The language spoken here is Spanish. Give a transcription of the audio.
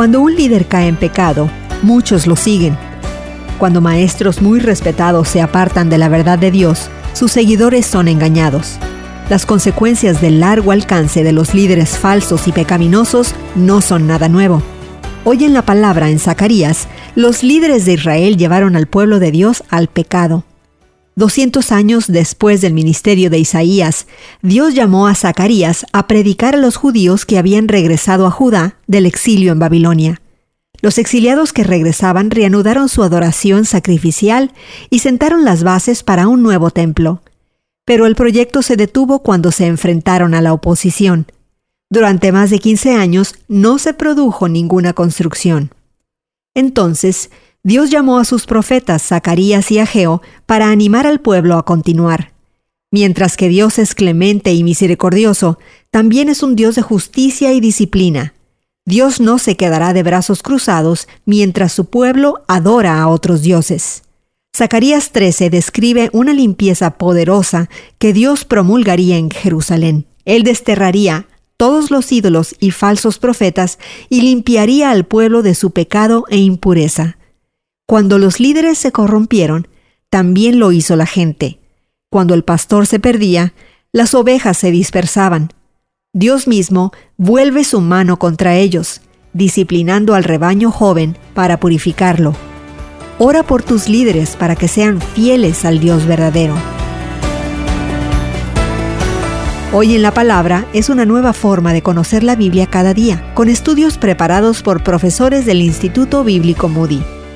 Cuando un líder cae en pecado, muchos lo siguen. Cuando maestros muy respetados se apartan de la verdad de Dios, sus seguidores son engañados. Las consecuencias del largo alcance de los líderes falsos y pecaminosos no son nada nuevo. Hoy en la palabra en Zacarías, los líderes de Israel llevaron al pueblo de Dios al pecado. 200 años después del ministerio de Isaías, Dios llamó a Zacarías a predicar a los judíos que habían regresado a Judá del exilio en Babilonia. Los exiliados que regresaban reanudaron su adoración sacrificial y sentaron las bases para un nuevo templo. Pero el proyecto se detuvo cuando se enfrentaron a la oposición. Durante más de 15 años no se produjo ninguna construcción. Entonces, Dios llamó a sus profetas Zacarías y Ageo para animar al pueblo a continuar. Mientras que Dios es clemente y misericordioso, también es un Dios de justicia y disciplina. Dios no se quedará de brazos cruzados mientras su pueblo adora a otros dioses. Zacarías 13 describe una limpieza poderosa que Dios promulgaría en Jerusalén. Él desterraría todos los ídolos y falsos profetas y limpiaría al pueblo de su pecado e impureza. Cuando los líderes se corrompieron, también lo hizo la gente. Cuando el pastor se perdía, las ovejas se dispersaban. Dios mismo vuelve su mano contra ellos, disciplinando al rebaño joven para purificarlo. Ora por tus líderes para que sean fieles al Dios verdadero. Hoy en la Palabra es una nueva forma de conocer la Biblia cada día, con estudios preparados por profesores del Instituto Bíblico Moody.